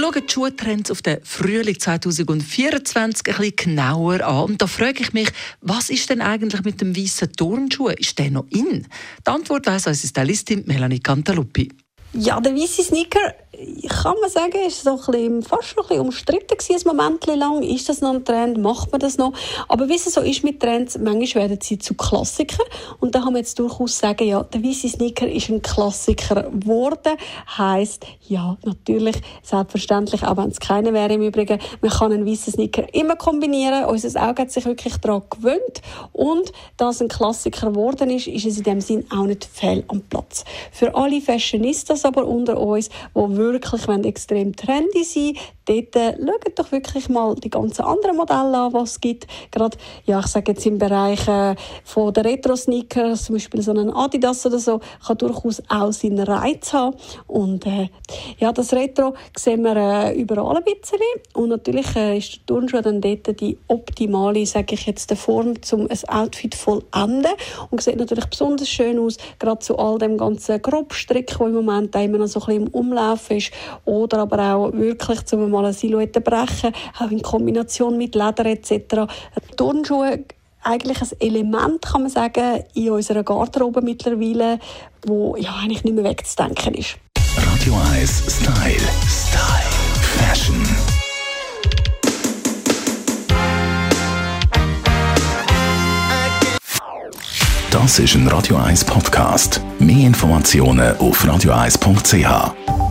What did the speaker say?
schauen die Schuhtrends auf den Frühling 2024 ein bisschen genauer an. Und da frage ich mich, was ist denn eigentlich mit dem weißen Turnschuh? Ist der noch in? Die Antwort weiss unsere Stylistin Melanie Cantaluppi. Ja, der weiße Sneaker kann man sagen, ist so ein bisschen, fast noch ein bisschen umstritten gewesen, ein Moment lang. Ist das noch ein Trend? Macht man das noch? Aber wie es so ist mit Trends, manchmal werden sie zu Klassikern. Und da kann man jetzt durchaus sagen, ja, der weiße Sneaker ist ein Klassiker geworden. Heißt, ja, natürlich, selbstverständlich, auch wenn es keiner wäre im Übrigen, man kann einen weißen Sneaker immer kombinieren. Unser Auge hat sich wirklich daran gewöhnt. Und da es ein Klassiker geworden ist, ist es in dem Sinn auch nicht fehl am Platz. Für alle Fashionistas aber unter uns, die wirklich extrem trendy sein dort äh, schaut doch wirklich mal die ganzen anderen Modelle an, die es gibt. Gerade, ja, ich sage jetzt im Bereich äh, von der Retro-Sneakers, zum Beispiel so ein Adidas oder so, kann durchaus auch seinen Reiz haben. Und äh, ja, das Retro sehen wir äh, überall ein bisschen. Und natürlich äh, ist der Turnschuh dann dort die optimale, sage ich jetzt, Form, um ein Outfit vollenden. Und sieht natürlich besonders schön aus, gerade zu all dem ganzen Grobstrick, der im Moment immer noch so ein bisschen im Umlauf ist. Oder aber auch wirklich zum mal eine Silhouette brechen, auch in Kombination mit Leder etc. Turnschuhe eigentlich ein Element, kann man sagen, in unserer Garderobe mittlerweile, wo ja eigentlich nicht mehr wegzudenken ist. Radio 1 Style. Style. Fashion. Das ist ein Radio 1 Podcast. Mehr Informationen auf radio1.ch.